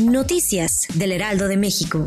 Noticias del Heraldo de México.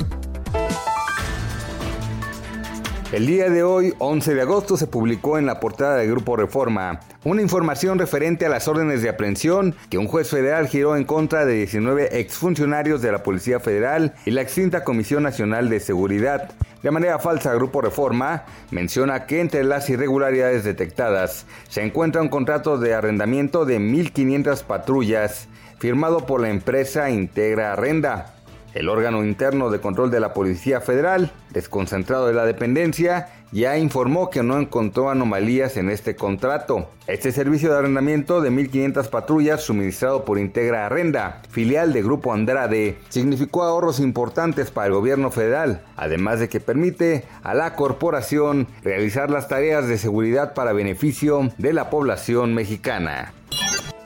El día de hoy, 11 de agosto, se publicó en la portada del Grupo Reforma una información referente a las órdenes de aprehensión que un juez federal giró en contra de 19 exfuncionarios de la Policía Federal y la extinta Comisión Nacional de Seguridad. De manera falsa, Grupo Reforma menciona que entre las irregularidades detectadas se encuentra un contrato de arrendamiento de 1.500 patrullas firmado por la empresa Integra Arrenda. El órgano interno de control de la Policía Federal, desconcentrado de la dependencia, ya informó que no encontró anomalías en este contrato. Este servicio de arrendamiento de 1.500 patrullas suministrado por Integra Arrenda, filial de Grupo Andrade, significó ahorros importantes para el gobierno federal, además de que permite a la corporación realizar las tareas de seguridad para beneficio de la población mexicana.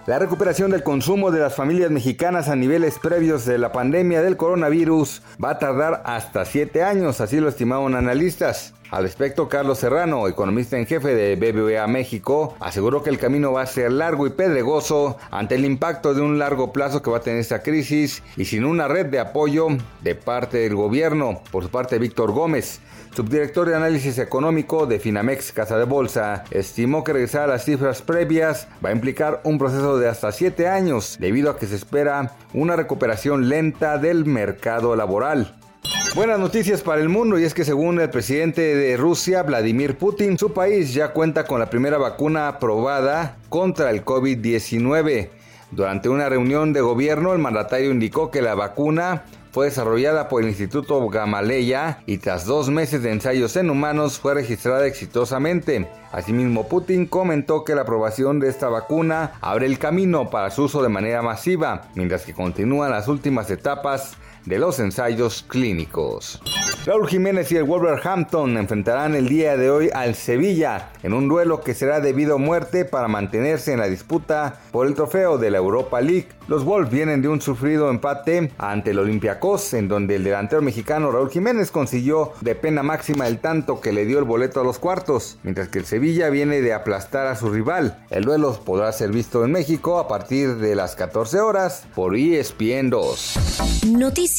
La recuperación del consumo de las familias mexicanas a niveles previos de la pandemia del coronavirus va a tardar hasta 7 años, así lo estimaban analistas. Al respecto, Carlos Serrano, economista en jefe de BBVA México, aseguró que el camino va a ser largo y pedregoso ante el impacto de un largo plazo que va a tener esta crisis y sin una red de apoyo de parte del gobierno. Por su parte, Víctor Gómez, subdirector de análisis económico de Finamex Casa de Bolsa, estimó que regresar a las cifras previas va a implicar un proceso de hasta 7 años, debido a que se espera una recuperación lenta del mercado laboral. Buenas noticias para el mundo y es que según el presidente de Rusia, Vladimir Putin, su país ya cuenta con la primera vacuna aprobada contra el COVID-19. Durante una reunión de gobierno, el mandatario indicó que la vacuna fue desarrollada por el Instituto Gamaleya y tras dos meses de ensayos en humanos fue registrada exitosamente. Asimismo, Putin comentó que la aprobación de esta vacuna abre el camino para su uso de manera masiva, mientras que continúan las últimas etapas de los ensayos clínicos. Raúl Jiménez y el Wolverhampton enfrentarán el día de hoy al Sevilla en un duelo que será debido a muerte para mantenerse en la disputa por el trofeo de la Europa League. Los Wolves vienen de un sufrido empate ante el Olympiacos en donde el delantero mexicano Raúl Jiménez consiguió de pena máxima el tanto que le dio el boleto a los cuartos, mientras que el Sevilla viene de aplastar a su rival. El duelo podrá ser visto en México a partir de las 14 horas por ESPN 2. Noticias